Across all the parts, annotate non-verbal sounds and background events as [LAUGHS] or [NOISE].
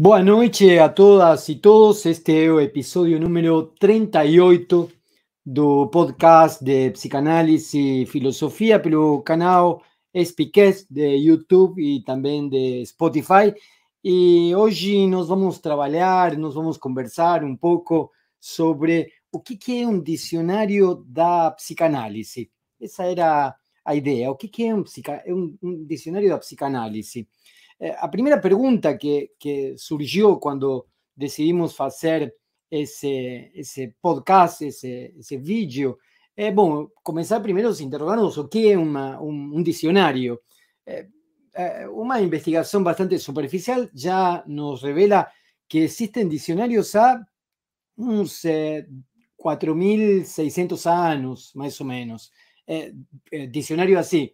Boa noite a todas e todos. Este é o episódio número 38 do podcast de psicanálise e filosofia pelo canal Speakcast de YouTube e também de Spotify. E hoje nós vamos trabalhar, nós vamos conversar um pouco sobre o que é um dicionário da psicanálise. Era a ideia. O que é um, um, um? Eh, a primeira pergunta que, que surgiu quando decidimos fazer esse, esse podcast, esse, esse vídeo, é, bom, começar primeiro se interrogarmos o que é uma, um, um dicionário. É, bastante superficial já nos revela que existem dicionários há uns é, 4.600 anos, mais ou menos. É, é, dicionário assim,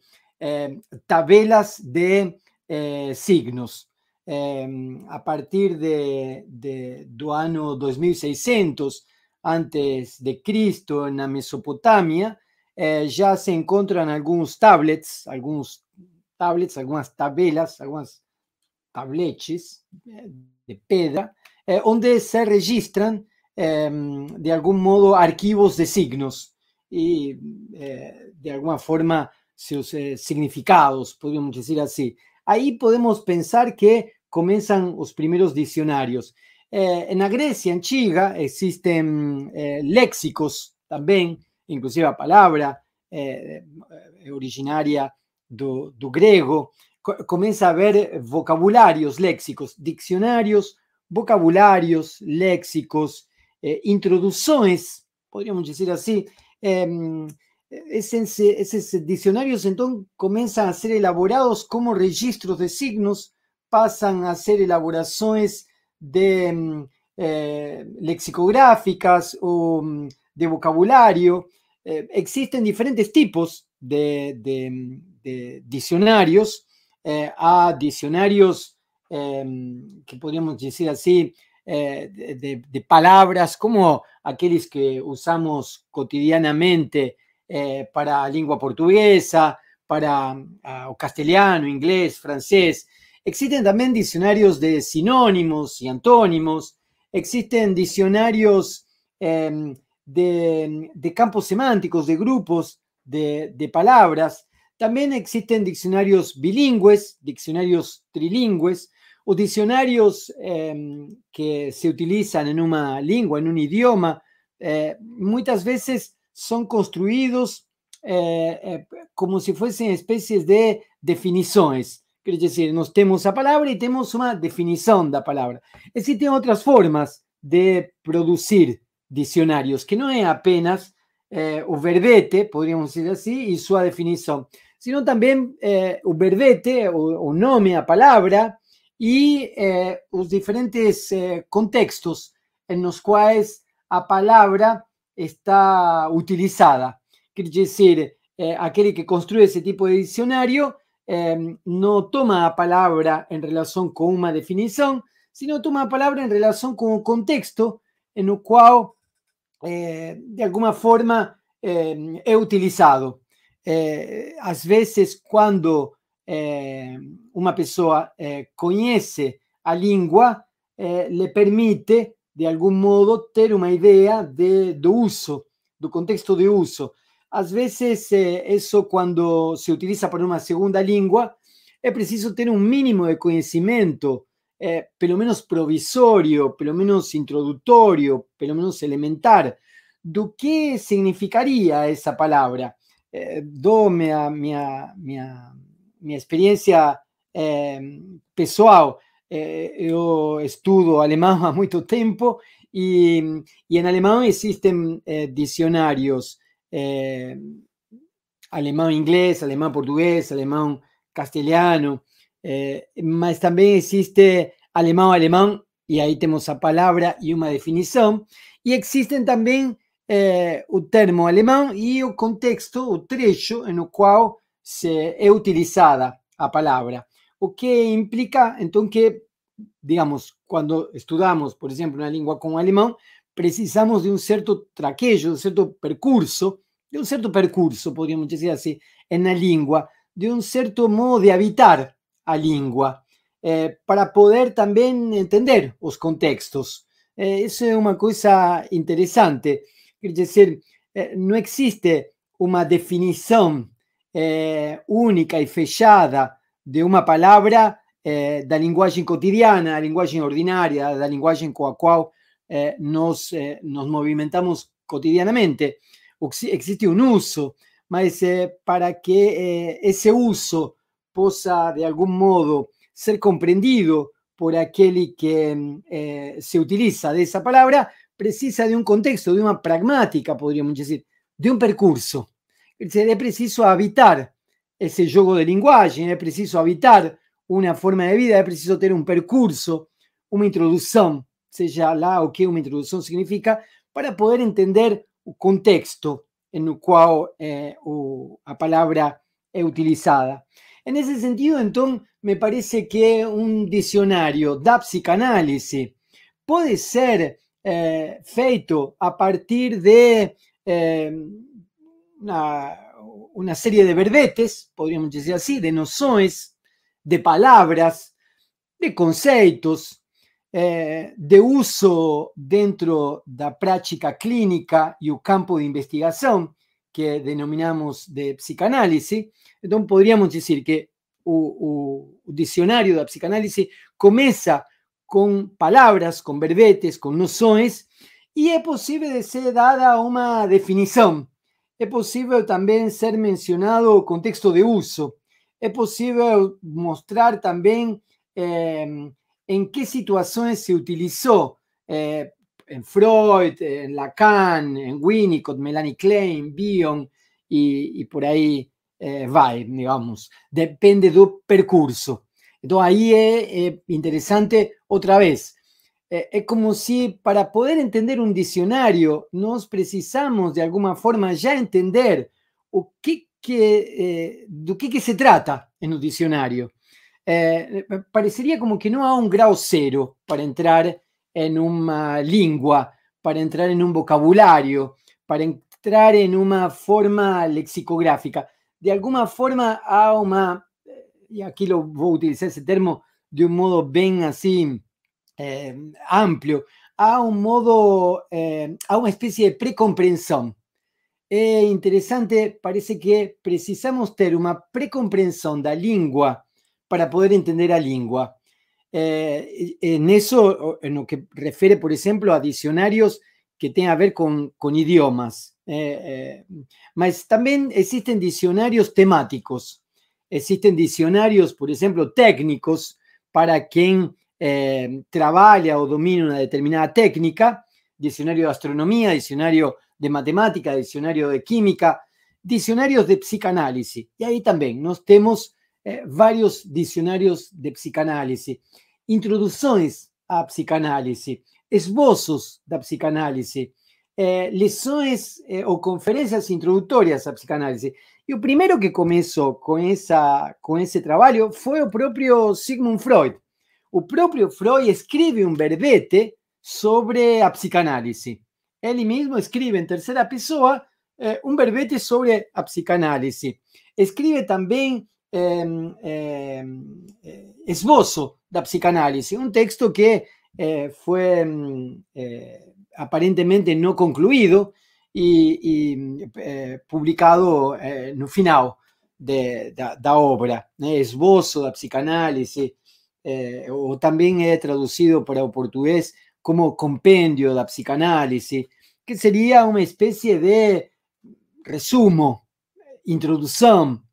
tabelas de eh, signos. Eh, a partir de, de, do ano 2600 antes de Cristo na Mesopotâmia, eh, já se encontram alguns tablets, alguns tablets, algumas tabelas, algumas tabletes eh, de pedra, eh, onde se registram, eh, de algum modo, arquivos de signos e, de alguma forma, seus significados, podemos dizer assim. Ahí podemos pensar que comienzan los primeros diccionarios. Eh, en la Grecia antigua existen eh, léxicos también, inclusive a palabra eh, originaria do, do grego. comienza a haber vocabularios léxicos, diccionarios, vocabularios léxicos, introducciones, podríamos decir así, em, esos diccionarios entonces comienzan a ser elaborados como registros de signos, pasan a ser elaboraciones de mm, eh, lexicográficas o mm, de vocabulario. Eh, existen diferentes tipos de, diccionarios, eh, a diccionarios em, que podríamos decir así, de, palabras como aquellos que usamos cotidianamente eh, para lengua portuguesa, para uh, o castellano, inglés, francés. Existen también diccionarios de sinónimos y antónimos, existen diccionarios eh, de, campos semánticos, de grupos de, palabras. También existen diccionarios bilingües, diccionarios trilingües o diccionarios eh, que se utilizan en una lengua, en un idioma. Eh, muchas veces son construidos eh, eh, como si fuesen especies de definiciones. Quiere decir, nos tenemos a palabra y tenemos una definición de la palabra. Existen otras formas de producir diccionarios, que no es apenas eh, o verbete, podríamos decir así, y su definición, sino también eh, o verbete o, o nome a palabra y los diferentes contextos en los cuales a palabra está utilizada. Quiere decir, eh, aquel que construye ese tipo de diccionario em, no toma la palabra en relación con una definición, sino toma la palabra en relación con un contexto en el cual eh, de alguna forma em, es utilizado. Eh, a veces cuando em, una persona conoce a lengua, le permite de algún modo, ter una idea de, do uso, do contexto de uso. A veces, eh, eso cuando se utiliza para una segunda lengua, es preciso tener un mínimo de conocimiento, eh, pelo menos provisorio, pelo menos introductorio, pelo menos elementar, do que significaría esa palabra. Eh, do minha, minha, minha, minha eh, yo estudio alemán [LAUGHS] a mucho tiempo y, en alemán existen eh, diccionarios eh, alemán-inglés, alemán-portugués, alemán-castellano, mas también existe alemán-alemán y ahí tenemos la palabra y una definición. Y existen también un termo alemán y un contexto, un trecho en el cual se es utilizada la palabra. O que implica, entonces, que digamos, cuando estudiamos, por ejemplo, una lengua como alemán, precisamos de un cierto traquejo, de un cierto percurso, de un cierto percurso, podríamos decir así, en la lengua, de un cierto modo de habitar a lengua. eh, para poder también entender los contextos. Eh, eso es una cosa interesante. Es decir, eh, no existe una definición única y fechada de una palabra da linguagem cotidiana, da linguagem ordinária, da linguagem com a qual nos, nos movimentamos cotidianamente. Existe un uso, mas para que ese uso possa, de algún modo, ser comprendido por aquel que eh, se utiliza de esa palabra, precisa de un contexto, de una pragmática, podríamos decir, de un percurso. Es preciso habitar ese juego de lenguaje, es preciso habitar una forma de vida, es preciso tener un percurso, una introducción, sea la o qué una introducción significa, para poder entender el contexto en el cual eh, la palabra es utilizada. En ese sentido, entonces, me parece que un diccionario da psicanálisis puede ser eh, feito a partir de eh, una, serie de verbetes, podríamos decir así, de nociones, de palabras, de conceptos, eh, de uso dentro de la práctica clínica y el campo de investigación que denominamos de psicanálisis, entonces podríamos decir que el diccionario de la psicanálisis comienza con palabras, con verbetes, con nociones, y es posible de ser dada una definición. Es posible también ser mencionado contexto de uso. Es posible mostrar también em, en qué situaciones se utilizó eh, en Freud, en Lacan, en Winnicott, Melanie Klein, Bion y, por ahí eh, va, digamos. Depende del percurso. Entonces ahí es interesante otra vez. Eh, es como si para poder entender un diccionario nos precisamos de alguna forma ya entender o qué, eh, de qué, se trata en un diccionario. parecería como que no hay un grado cero para entrar en una lengua, para entrar en un vocabulario, para entrar en una forma lexicográfica. De alguna forma, a una, y aquí lo voy a utilizar ese término de un modo bien así eh, amplio, a un modo, eh, a una especie de precomprensión. Es interesante, parece que precisamos tener una precomprensión de la lengua para poder entender la lengua. Eh, en eso, en lo que refiere, por ejemplo, a diccionarios que tengan a ver con, con idiomas. Eh, eh también existen diccionarios temáticos, existen diccionarios, por ejemplo, técnicos para quien eh, trabaja o domina una determinada técnica, diccionario de astronomía, diccionario de matemática, diccionario de química, diccionarios de psicanálisis. Y ahí también nos tenemos varios diccionarios de psicanálisis introduções à psicanálise, esboços da psicanálise, eh, lições eh, ou conferências introdutórias à psicanálise. E o primeiro que começou com, essa, com esse trabalho foi o próprio Sigmund Freud. O próprio Freud escreve um verbete sobre a psicanálise. Ele mesmo escreve em terceira pessoa eh, um verbete sobre a psicanálise. Escreve também eh, esbozo la psicanálisis, un texto que eh, fue mm, eh, aparentemente no concluido y, eh, publicado en el final de, la obra, esbozo de la psicanálisis, o también he traducido para el portugués como compendio de la psicanálisis, que sería una especie de resumo, introducción,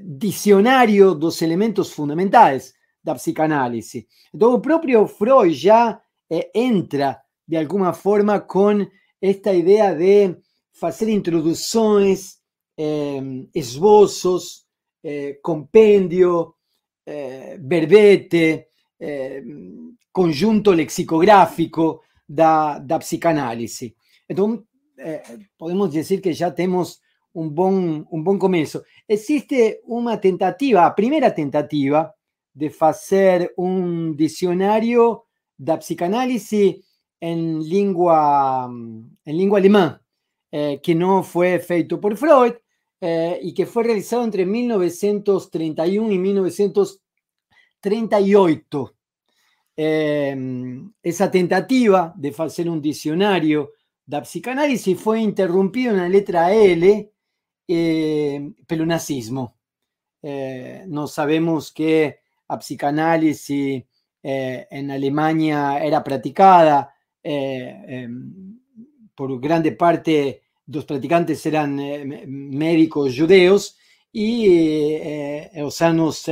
diccionario dos elementos fundamentales da psicanálise. Então, o próprio Freud já eh, entra, de alguma forma, com esta ideia de fazer introduções, eh, esboços, eh, verbete, conjunto lexicográfico da, da psicanálise. Então, podemos dizer que já temos um bom, um bom começo. Existe uma tentativa, a primeira tentativa, de hacer un diccionario de psicanálisis en lengua, en lengua alemán, eh, que no fue feito por Freud eh, y que fue realizado entre 1931 y 1935 1938. esa tentativa de hacer un diccionario de psicanálisis fue interrumpido en la letra L eh, nazismo. Eh, no sabemos que la psicanálisis eh, en Alemania era practicada em, por grande parte los practicantes eran médicos judeos y los años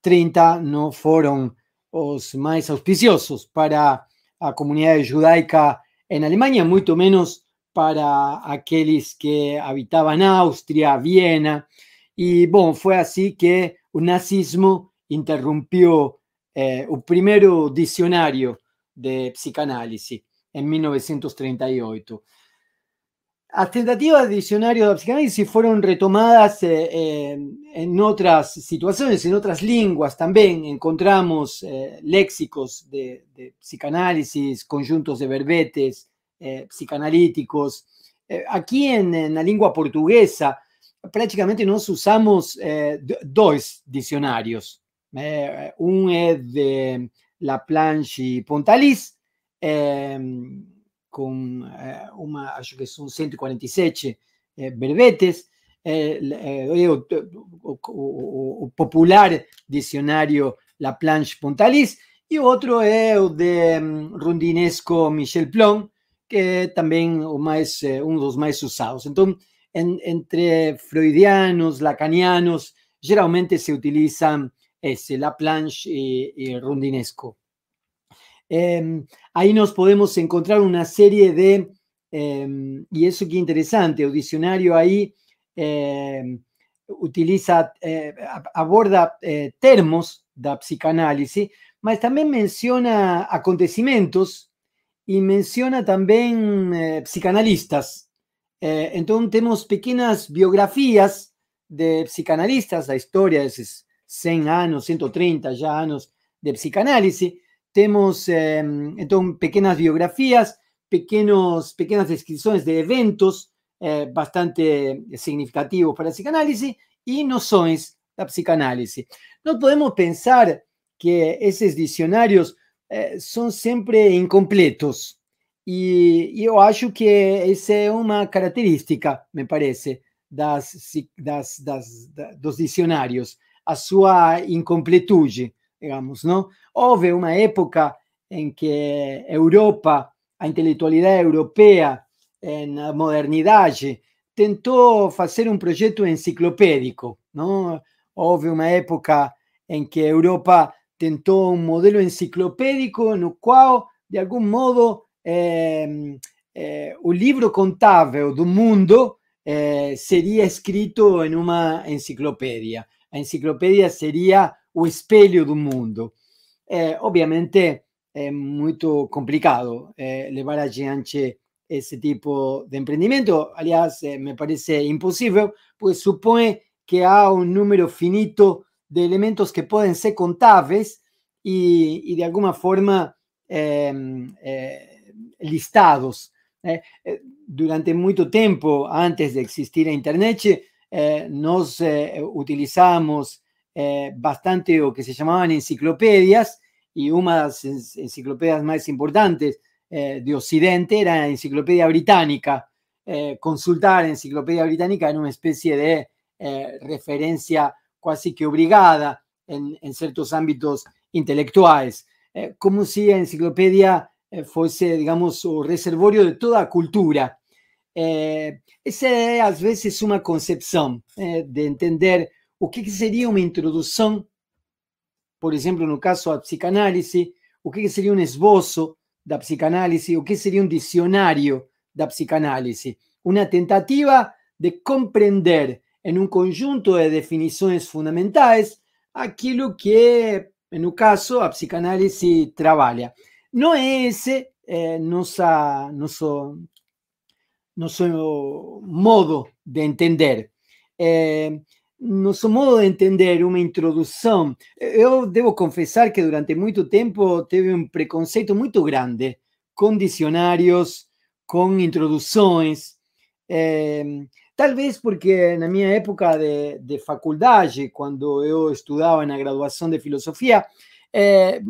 30 no fueron los más auspiciosos para la comunidad judaica en Alemania, mucho menos para aquellos que habitaban Austria, Viena. Y bueno, fue así que el nazismo interrumpió el eh, primer diccionario de psicanálisis en 1938. Las tentativas de diccionario de psicanálisis fueron retomadas eh, en otras situaciones, en otras lenguas también. Encontramos eh, léxicos de, psicanálisis, conjuntos de verbetes, eh, psicanalíticos. Eh, aquí en, la lengua portuguesa prácticamente nos usamos eh, dos diccionarios. un es de La Planche y Pontalis, con una, acho que son 147 verbetes, o, popular diccionario La Planche Pontalis, y otro es de mm, Rundinesco Michel Plon, que también o más, eh, de los más usados. Entonces, entre freudianos, lacanianos, generalmente se utilizan ese, Laplanche y, y Rundinesco. Em, ahí nos podemos encontrar una serie de, em, y eso que interesante, el diccionario ahí em, utiliza, eh, aborda eh, termos de psicanálisis, pero también menciona acontecimientos y menciona también eh, psicanalistas. Eh, entonces tenemos pequeñas biografías de psicanalistas, la historia de esos 100 años, 130 ya años de psicanálisis. Tenemos em, entonces pequeñas biografías, pequeños, pequeñas de eventos eh, bastante significativos para el psicanálisis y nociones de psicanálisis. No podemos pensar que esos diccionarios eh, son siempre incompletos. Y yo acho que esa es una característica, me parece, das, das, das, dos dicionarios, a su incompletude, digamos, ¿no? Houve una época en que Europa, a intelectualidad europea, en la modernidad, tentó hacer un proyecto enciclopédico, ¿no? Houve una época en que Europa tentó un modelo enciclopédico en el cual, de algún modo, em, eh, un libro contável del mundo eh, sería escrito en una enciclopedia. La enciclopedia sería el espelho del mundo. Eh, obviamente es muy complicado llevar adiante ese tipo de emprendimiento. Aliás, me parece imposible, pues supone que hay un número finito de elementos que pueden ser contables y, de alguna forma em, eh, listados. Eh, eh, durante mucho tiempo, antes de existir Internet, nos utilizamos bastante lo que se llamaban enciclopedias y una de las enciclopedias más importantes de Occidente era la Enciclopedia Británica. consultar la Enciclopedia Británica era una especie de referencia casi que obligada en, ciertos ámbitos intelectuales, eh, como si la enciclopedia eh, fuese, digamos, un reservorio de toda cultura. Eh, esa es a veces una concepción de entender o que sería una introducción, por ejemplo, en el caso de psicanálisis, o qué sería un esbozo de psicanálisis, o qué sería un diccionario de psicanálisis. Una tentativa de comprender en un conjunto de definiciones fundamentales aquello que, en un caso, a psicanálisis trabaja. No es ese eh, nuestro, modo de entender. Eh, nuestro modo de entender una introducción. Eh, yo debo confesar que durante mucho tiempo tuve un preconceito muy grande con diccionarios, con introducciones, Eh, Tal vez porque en mi época de, de faculdade, quando eu estudava na graduação de filosofia, eh,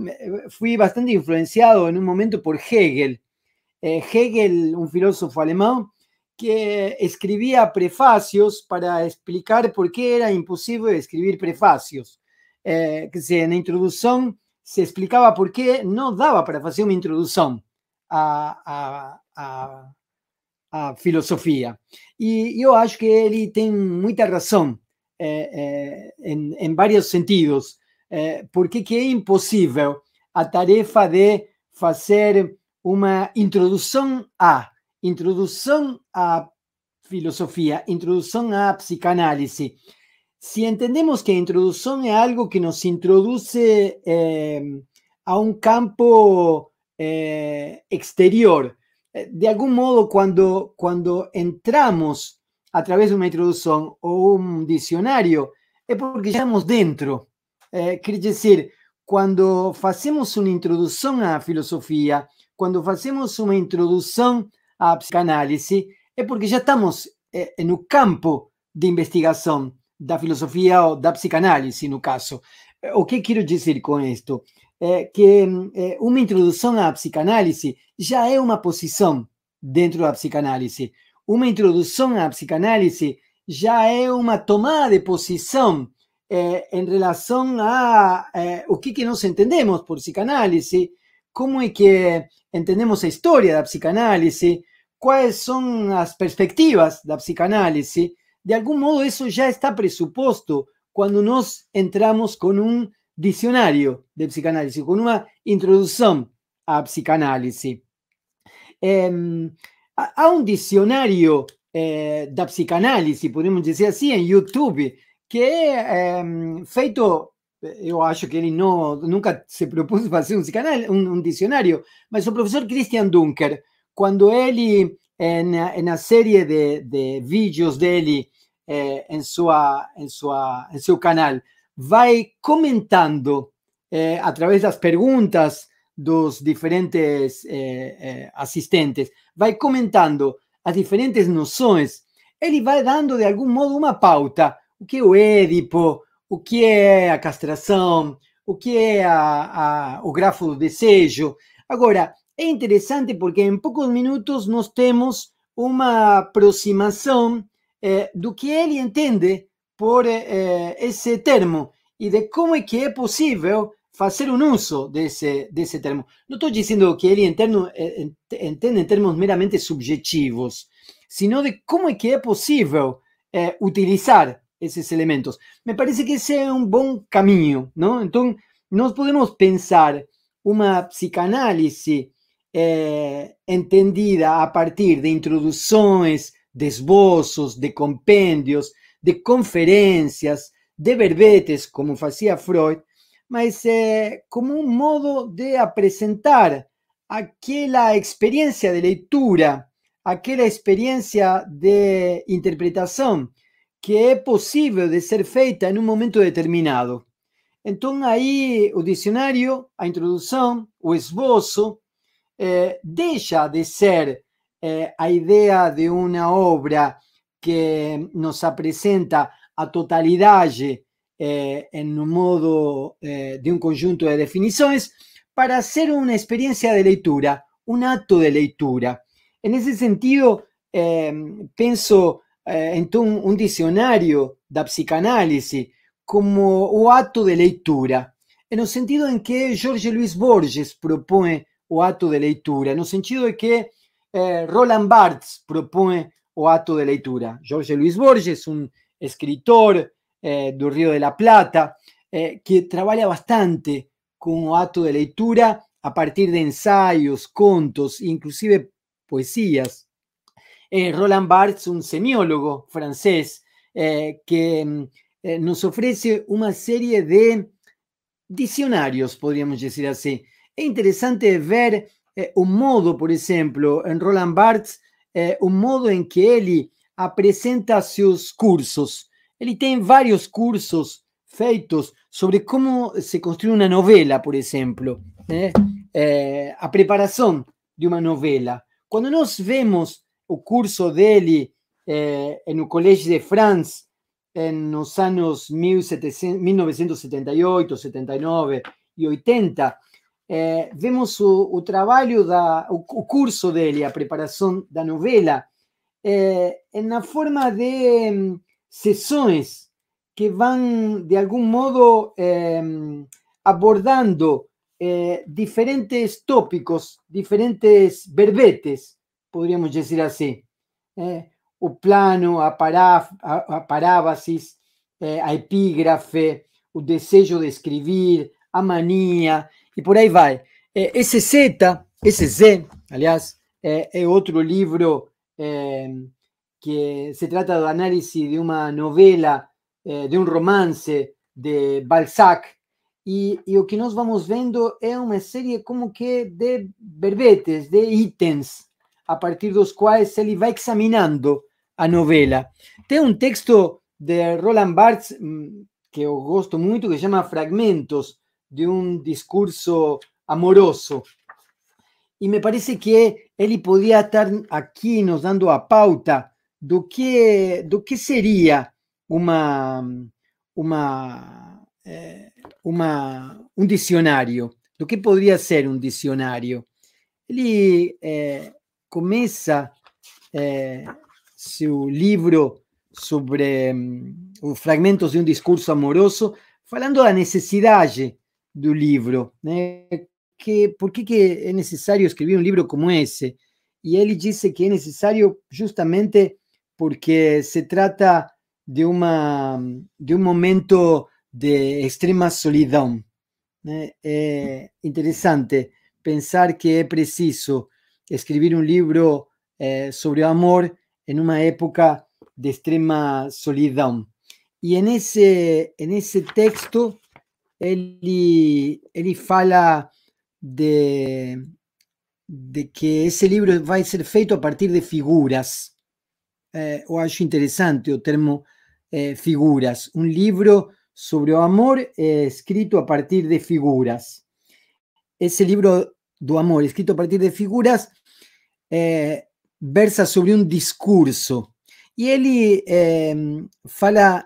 fui bastante influenciado en un momento por Hegel. Eh, Hegel, un filósofo alemán, que escribía prefacios para explicar por qué era imposible escribir prefacios. Eh, que en la introducción se explicaba por qué no daba para hacer una introducción a, a a filosofia. E eu acho que ele tem muita razão em, em, vários sentidos, é, porque que é impossível a tarefa de fazer uma introdução à introdução à filosofia, introdução à psicanálise. Se entendemos que a introdução é algo que nos introduz a um campo exterior, eh, de algún modo cuando, cuando entramos a través de una introducción o un diccionario, es porque estamos dentro. Eh, decir, cuando hacemos una introducción a la filosofía, cuando hacemos una a psicanálisis, es porque ya estamos en un campo de investigación da filosofía o da psicanálisis, en un caso. O qué quiero decir con esto? é, que é, uma introdução à psicanálise já é uma posição dentro da psicanálise. Uma introdução à psicanálise já é uma tomada de posição é, em relação a é, o que, que nós entendemos por psicanálise, como é que entendemos a história da psicanálise, quais são as perspectivas da psicanálise. De algum modo, isso já está pressuposto quando nós entramos com um diccionario de psicanálisis, con una introducción a psicanálisis. Eh, a, un diccionario eh, de psicanálisis, podemos decir así, en YouTube, que é um, feito, eu acho que ele não, nunca se propôs fazer um, um, um dicionário, mas o professor Christian Dunker, quando ele, em, na série de, de vídeos dele, eh, em, sua, em, sua, em seu canal, vai comentando eh, a través das perguntas dos diferentes eh, eh, assistentes, vai comentando as diferentes noções, ele vai dando de algum modo uma pauta. O que é o Édipo, o que é a castração, o que é a, a, o grafo do desejo. Agora, é interessante porque em poucos minutos nós temos uma aproximação eh, do que ele entende por eh, ese termo y de cómo es que es posible hacer un uso de ese, de ese termo. No estoy diciendo que él interno, eh, entiende en términos meramente subjetivos, sino de cómo es que posible eh, utilizar esos elementos. Me parece que ese es un buen camino, ¿no? Entonces, nos podemos pensar una psicanálisis eh, entendida a partir de introducciones, de esbozos, de compendios, de conferencias, de verbetes, como hacía Freud, mas eh, como un modo de presentar aquella experiencia de lectura, aquella experiencia de interpretación que es posible de ser feita en un momento determinado. Entonces ahí el diccionario, a introducción, o esbozo, eh, deja de ser eh, a idea de una obra que nos presenta a totalidade eh, em um modo eh, de um conjunto de definições para ser uma experiência de leitura, um ato de leitura. Nesse sentido, eh, penso eh, então um dicionário da psicanálise como o ato de leitura, no sentido em que Jorge Luis Borges propõe o ato de leitura, no sentido de que eh, Roland Barthes propõe o ato de leitura. Jorge Luis Borges, um escritor eh, Río de la Plata, eh, que trabaja bastante con acto de lectura a partir de ensayos, contos, inclusive poesías. Eh, Roland Barthes, un semiólogo francés, que mm, nos ofrece una serie de diccionarios, podríamos decir así. Es interesante ver un modo, por ejemplo, en Roland Barthes, un modo en que él apresenta seus cursos. Ele tem vários cursos feitos sobre como se construye uma novela, por é, a preparação de uma novela. Quando nós vemos o curso dele eh, el Collège de France en los años 1978, 79 y 80, eh, vemos el trabajo, da, o, curso dele, a preparación da novela, eh, en la forma de um, sessões que van, de algún modo, eh, abordando eh, diferentes tópicos, diferentes verbetes, podríamos decir así. Eh, o plano, a, pará, a, a parábasis, eh, a epígrafe, o desejo de escribir, a manía, e por aí vai. Eh, esse Z, esse Z, aliás, é outro livro que se trata do análise de uma novela, de um romance de Balzac, e, e, o que nós vamos vendo é uma série como que de verbetes, de itens, a partir dos quais ele vai examinando a novela. Tem um texto de Roland Barthes mm, que eu gosto muito, que chama Fragmentos de um discurso amoroso. E me parece que ele podia estar aqui nos dando a pauta do que, do que seria uma, uma, eh, uma, um dicionário, do que poderia ser um dicionário. Ele eh, começa eh, seu livro sobre um, fragmentos de um discurso amoroso, falando da necessidade do livro, né? Que, por que, que é necessário escrever um livro como esse? E ele disse que é necessário justamente porque se trata de, uma, de um momento de extrema solidão. Né? É interessante pensar que é preciso escrever um livro eh, sobre o amor em uma época de extrema solidão. E nesse, nesse texto, ele, ele fala de, de que esse livro vai ser feito a partir de figuras. Eh, eu acho interessante o termo eh, figuras. Um livro sobre o amor eh, escrito a partir de figuras. Esse livro do amor escrito a partir de figuras eh, versa sobre um discurso. E ele fala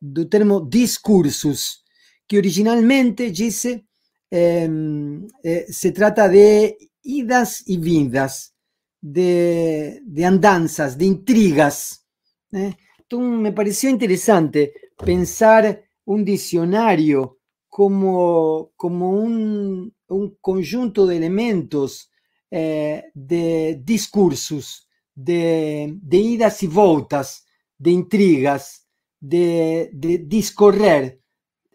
do termo discursos, que originalmente dice em, eh, se trata de idas y vindas, de, de andanzas, de intrigas. ¿eh? Me pareció interesante pensar un diccionario como, como un, un conjunto de elementos eh, de discursos, de, de, idas y voltas, de intrigas, de, de discorrer,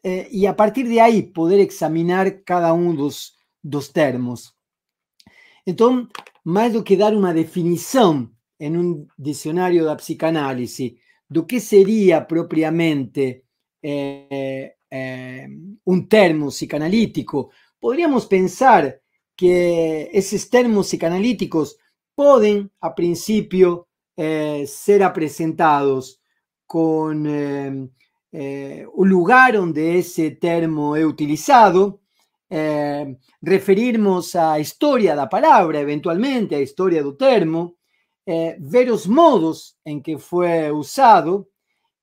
eh, e a partir de aí poder examinar cada um dos, dos termos. Então, mais do que dar uma definição em um dicionário da psicanálise do que seria propriamente eh, eh, um termo psicanalítico, poderíamos pensar que esses termos psicanalíticos podem, a princípio, eh, ser apresentados com eh, eh, lugar onde esse termo é utilizado, eh, referirmos à história da palavra, eventualmente, à história do termo, ver os modos em que foi usado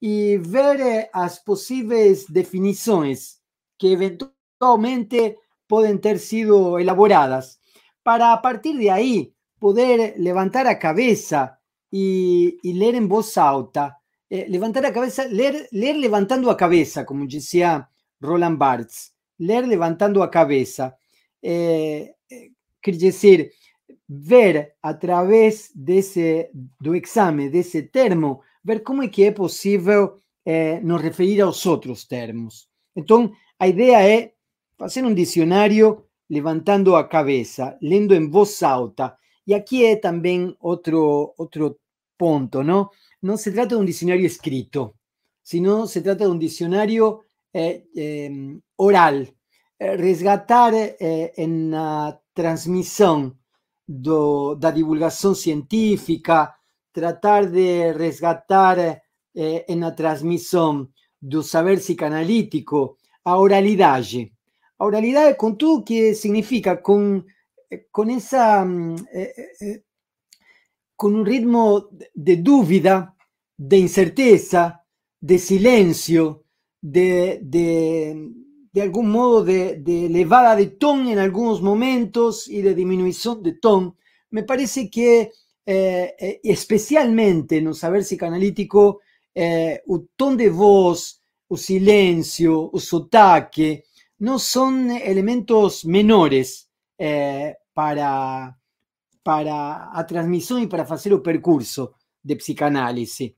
e ver eh, as possíveis definições que eventualmente podem ter sido elaboradas, para a partir de aí poder levantar a cabeça e, e ler em voz alta eh, levantar a cabeza, leer, leer levantando a cabeza, como decía Roland Barthes, leer levantando a cabeza. Eh, eh, quiere decir, ver a través desse, do exame, desse termo, ver como é que é possível eh, nos referir aos outros termos. Então, a ideia é fazer um dicionário levantando a cabeça, lendo em voz alta. E aqui é também outro, outro ponto, não? no se trata de un diccionario escrito, sino se trata de un diccionario eh, oral, eh, resgatar en la transmisión de la divulgación científica, tratar de resgatar en la transmisión del saber psicanalítico a oralidad. A oralidad con todo que significa con, con esa mm, con un ritmo de dúvida, de incerteza, de silencio, de, de, algún modo de, elevada de tono en algunos momentos y de disminución de tono, me parece que eh, eh, especialmente en un saber psicanalítico, eh, el tono de voz, el silencio, el sotaque, no son elementos menores para, para a transmisión y para hacer el percurso de psicanálisis.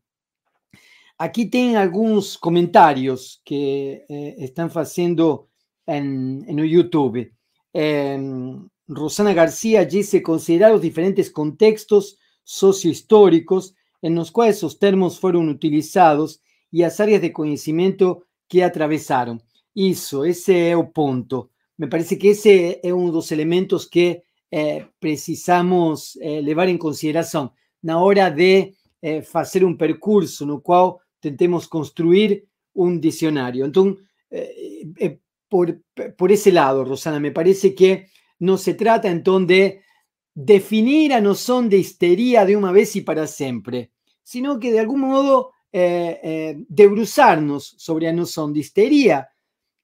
Aquí tienen algunos comentarios que eh, están haciendo en, YouTube. Em, Rosana García dice, considerar los diferentes contextos sociohistóricos en los cuales esos términos fueron utilizados y las áreas de conocimiento que atravesaron. Eso, ese es el punto. Me parece que ese es uno de los elementos que eh, precisamos eh, llevar en consideración la hora de hacer un percurso el cual tentemos construir un diccionario. Entonces, eh, eh, por, por, ese lado, Rosana, me parece que no se trata entonces de definir a noción de histeria de una vez y para siempre, sino que de algún modo eh, debruzarnos sobre la noción de histeria,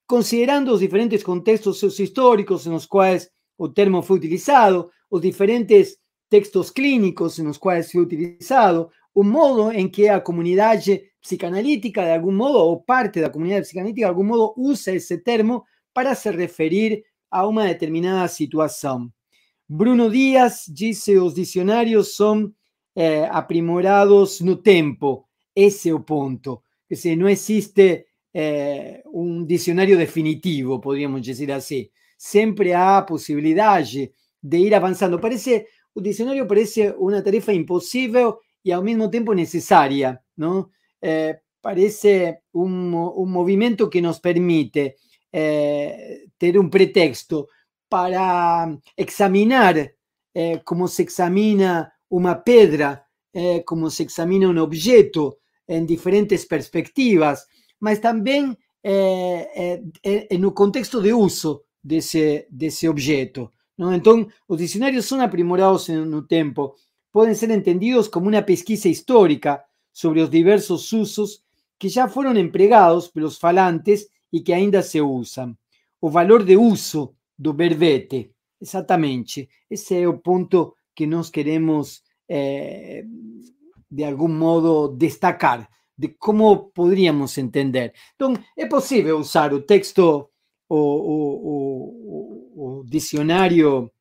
considerando los diferentes contextos sociohistóricos en los cuales el término fue utilizado, los diferentes textos clínicos en los cuales fue utilizado, un modo en que la comunidad psicanalítica de algún modo, o parte de la comunidad psicanalítica de algún modo, usa ese termo para se referir a una determinada situación. Bruno Díaz dice los diccionarios son eh, aprimorados no tempo, ese o punto, que no existe eh, un diccionario definitivo, podríamos decir así, siempre hay posibilidad de ir avanzando. Parece, un diccionario parece una tarea imposible y al mismo tiempo necesaria, ¿no? Eh, parece un, movimiento que nos permite eh, tener un pretexto para examinar eh, cómo se examina una piedra, cómo se examina un objeto en diferentes perspectivas, pero también en un contexto de uso de ese, de ese objeto. Entonces, los diccionarios son aprimorados en un tiempo, pueden ser entendidos como una pesquisa histórica sobre los diversos usos que ya fueron empregados por los falantes y que ainda se usan. O valor de uso do verbete, exactamente. Ese es el punto que nos queremos, eh, de algún modo, destacar de cómo podríamos entender. Entonces, es posible usar el texto o, diccionario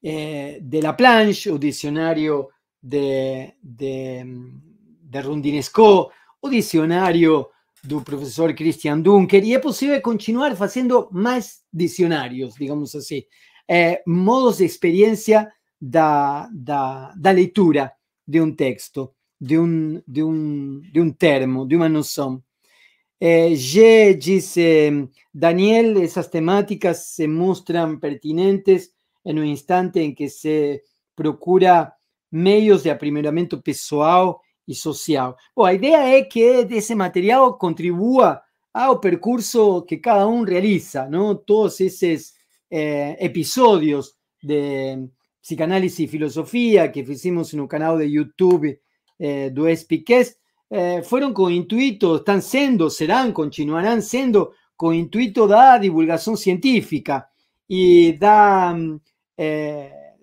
eh, de la planche o diccionario de, de Rundinesco, o dicionario del profesor Christian Dunker, y es posible continuar haciendo más diccionarios, digamos así, eh, modos de experiencia da, da, da lectura de un texto, de un, de un, de un termo, de una noción. Eh, G dice, Daniel, esas temáticas se muestran pertinentes en un instante en que se procura medios de aprimeramiento pessoal y social. La idea es que ese material contribúa al percurso que cada uno realiza, ¿no? Todos esos eh, episodios de psicanálisis y filosofía que en un canal de YouTube eh, do Espiquez, eh, con intuito, están siendo, serán, continuarán siendo con intuito da divulgación científica y da,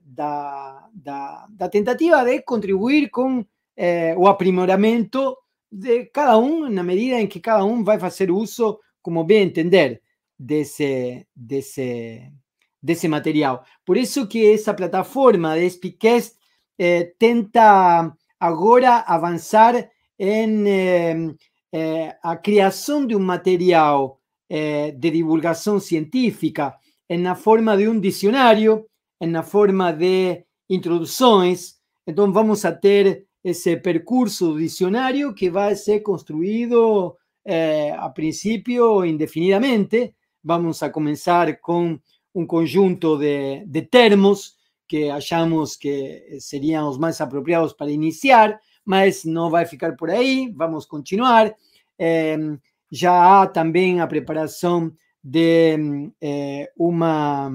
da, da, da tentativa de contribuir con eh, o aprimoramento de cada uno en la medida en que cada uno va a hacer uso, como ve entender, de ese, de ese, de ese material. Por eso que esa plataforma de Speakcast eh, tenta ahora avanzar en eh, eh, a creación de un material de divulgación científica en la forma de un diccionario, en la forma de introducciones. Entonces vamos a tener ese percurso diccionario que va a ser construido eh, a principio indefinidamente. Vamos a comenzar con un conjunto de, termos que hallamos que serían los más apropiados para iniciar, mas no va a ficar por ahí, vamos a continuar. Em, ya hay también a preparación de eh, una,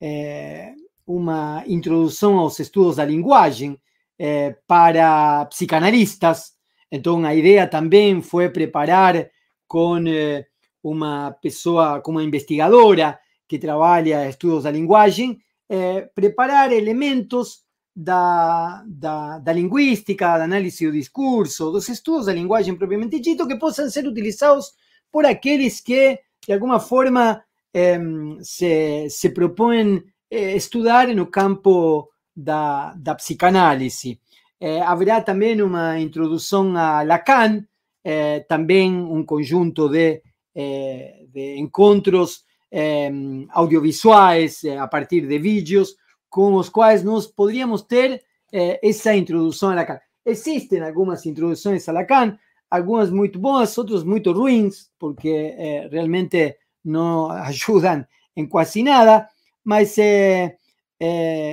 eh, una introducción a los estudios de la lenguaje, eh, para psicanalistas. Então, a ideia também foi preparar com eh, uma pessoa, como uma investigadora que trabalha estudos da linguagem, eh, preparar elementos da, da, da, linguística, da análise do discurso, dos estudos da linguagem propriamente dito, que possam ser utilizados por aqueles que, de alguma forma, se, se propõem eh, estudar no campo da, da psicanálise. Eh, haverá também uma introdução a Lacan, eh, também um conjunto de, eh, de encontros audiovisuais a partir de vídeos, com os quais nós poderíamos ter essa introdução a Lacan. Existem algumas introduções a Lacan, algumas muito boas, outras muito ruins, porque realmente não ajudam [LAUGHS] em quase nada, mas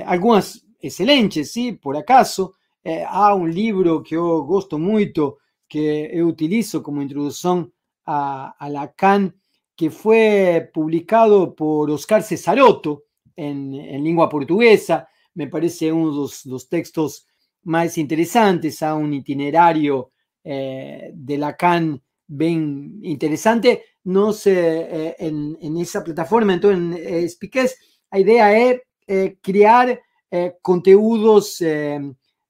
algumas excelentes, ¿sí? Por acaso, eh, há um livro que eu gosto muito, que utilizo como introdução a, a Lacan, que foi publicado por Oscar Cesarotto em, em língua portuguesa. Me parece um dos, dos textos mais interessantes. Há um itinerário eh, de Lacan bem interessante. Nós, eh, em, em essa plataforma, então, em Espiquez, a ideia é eh, criar eh, conteúdos eh,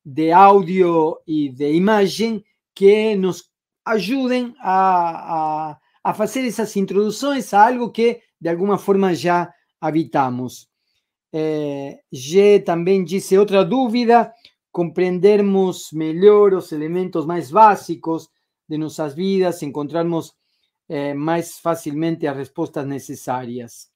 de audio y de imagen que nos ayuden a, a, a, hacer esas introducciones a algo que de alguna forma ya habitamos. Eh, G también dice otra dúvida, comprendermos mejor los elementos más básicos de nuestras vidas, encontrarmos eh, más fácilmente las respuestas necesarias.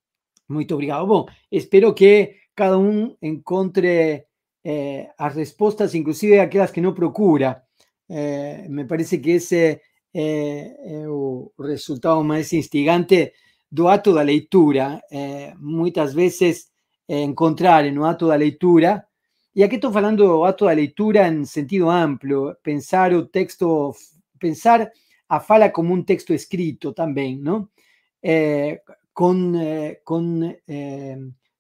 Muy obrigado. Bueno, espero que cada uno encontre eh, as respostas, inclusive aquelas que não procura. Eh, me parece que é, é, o resultado mais instigante do ato da leitura. Eh, muitas vezes encontrar no ato da leitura, e aqui estou falando do ato da leitura em sentido amplo, pensar o texto, pensar a fala como um texto escrito também, não? com, com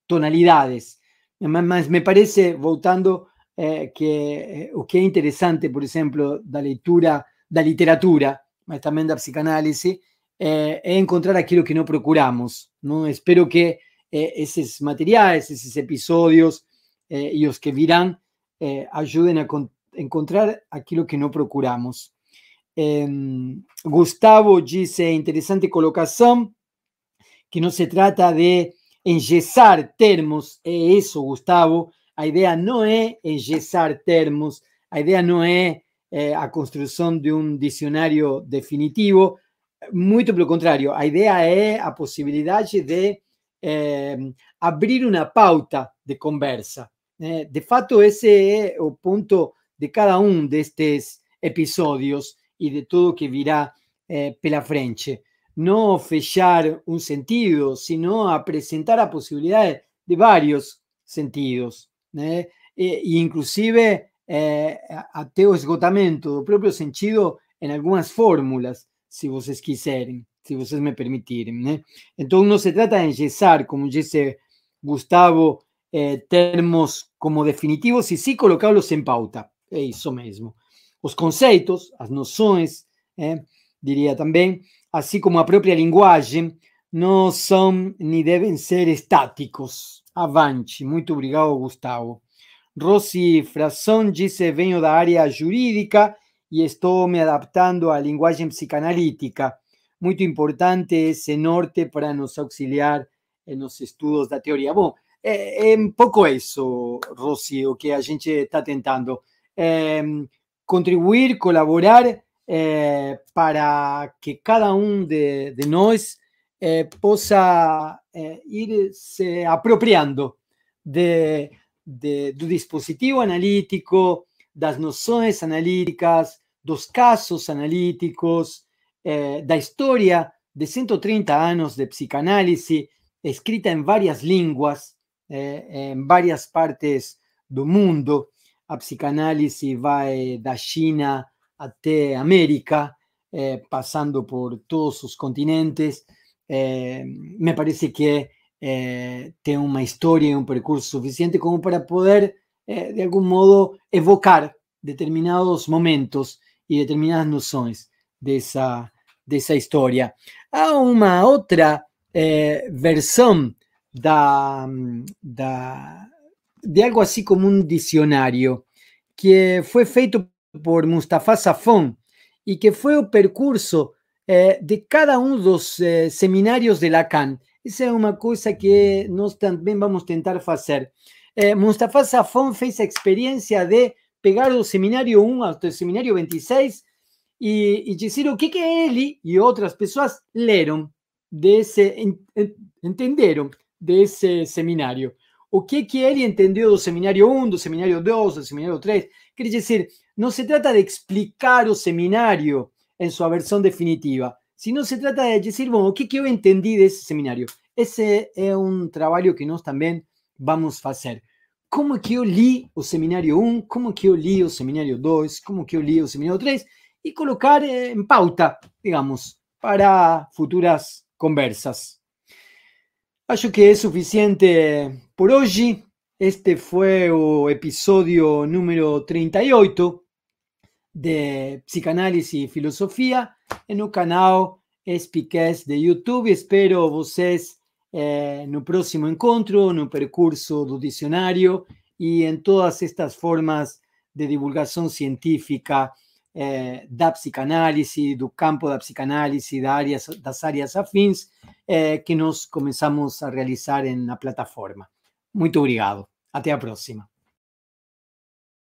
tonalidades. Me parece, voltando, eh, que eh, o que é interessante, por exemplo, da leitura, da literatura, mas também da psicanálise, eh, é encontrar aquilo que não procuramos. Não? Espero que eh, esses materiais, esses episódios eh, e que virão ajudem a encontrar aquilo que não procuramos. Gustavo disse, interessante colocação, que não se trata de engessar termos, é isso, Gustavo. A ideia não é engessar termos, a ideia não é, é a construção de um dicionário definitivo, muito pelo contrário, a ideia é a possibilidade de é, abrir uma pauta de conversa. Né? De fato, esse é o ponto de cada um destes episódios e de tudo que virá é, pela frente no fechar un sentido, sino a presentar a posibilidades de varios sentidos, e inclusive eh, até esgotamento sentido em algumas fórmulas, se vocês quiserem, se vocês me permitirem. Né? Então, não se trata de engessar, como disse Gustavo, eh, termos como definitivos e sim colocá-los pauta. É isso mesmo. Os conceitos, as noções, eh, diria também, así como a propia linguagem, não são ni devem ser estáticos. Avante. Muito obrigado, Gustavo. Rosy Frazón dice, venho da área jurídica e estou me adaptando à linguagem psicanalítica. Muito importante esse norte para nos auxiliar nos estudos da teoria. Bom, é, é um pouco isso, Rosy, o que a gente está tentando. É, contribuir, colaborar eh, para que cada um de, de nós eh, possa eh, ir se apropriando de, de, do dispositivo analítico, das noções analíticas, dos casos analíticos, da história de 130 anos de psicanálise, escrita em várias línguas, em várias partes do mundo. A psicanálise vai da China até América, eh, passando por todos os continentes. Eh, me parece que eh, tem uma história e um percurso suficiente como para poder, de algum modo, evocar determinados momentos y determinadas nociones de esa, de esa historia. Hay una otra eh, versión de algo así como un diccionario que fue feito por Mustafa Safón y que fue el percurso eh, de cada uno de los eh, seminarios de Lacan. Esa es una cosa que nosotros también vamos a intentar hacer. Eh, Mustafa Safón fez a experiencia de pegar el seminario 1 hasta el seminario 26 y, decir o que, que él y otras personas leyeron de ese, entendieron de ese seminario. O que, que él entendió del seminario 1, del seminario 2, del seminario 3. Quiere decir, no se trata de explicar el seminario en su versión definitiva, sino se trata de decir, bueno, ¿qué, yo entendí de ese seminario? Ese es un trabajo que nosotros también vamos a hacer. ¿Cómo que yo li el seminario 1? ¿Cómo que yo li el seminario 2? ¿Cómo que yo li el seminario 3? Y colocar en pauta, digamos, para futuras conversas. Acho que es suficiente por hoy. Este fue el episodio número 38 de Psicanálisis y Filosofía en el canal Espiques de YouTube. Espero vocês eh, no próximo encontro, no percurso do dicionario y en todas estas formas de divulgación científica eh, da psicanálisis, do campo da psicanálisis, da áreas, das áreas afins eh, que nos comenzamos a realizar en la plataforma. Muito obrigado. Até a próxima.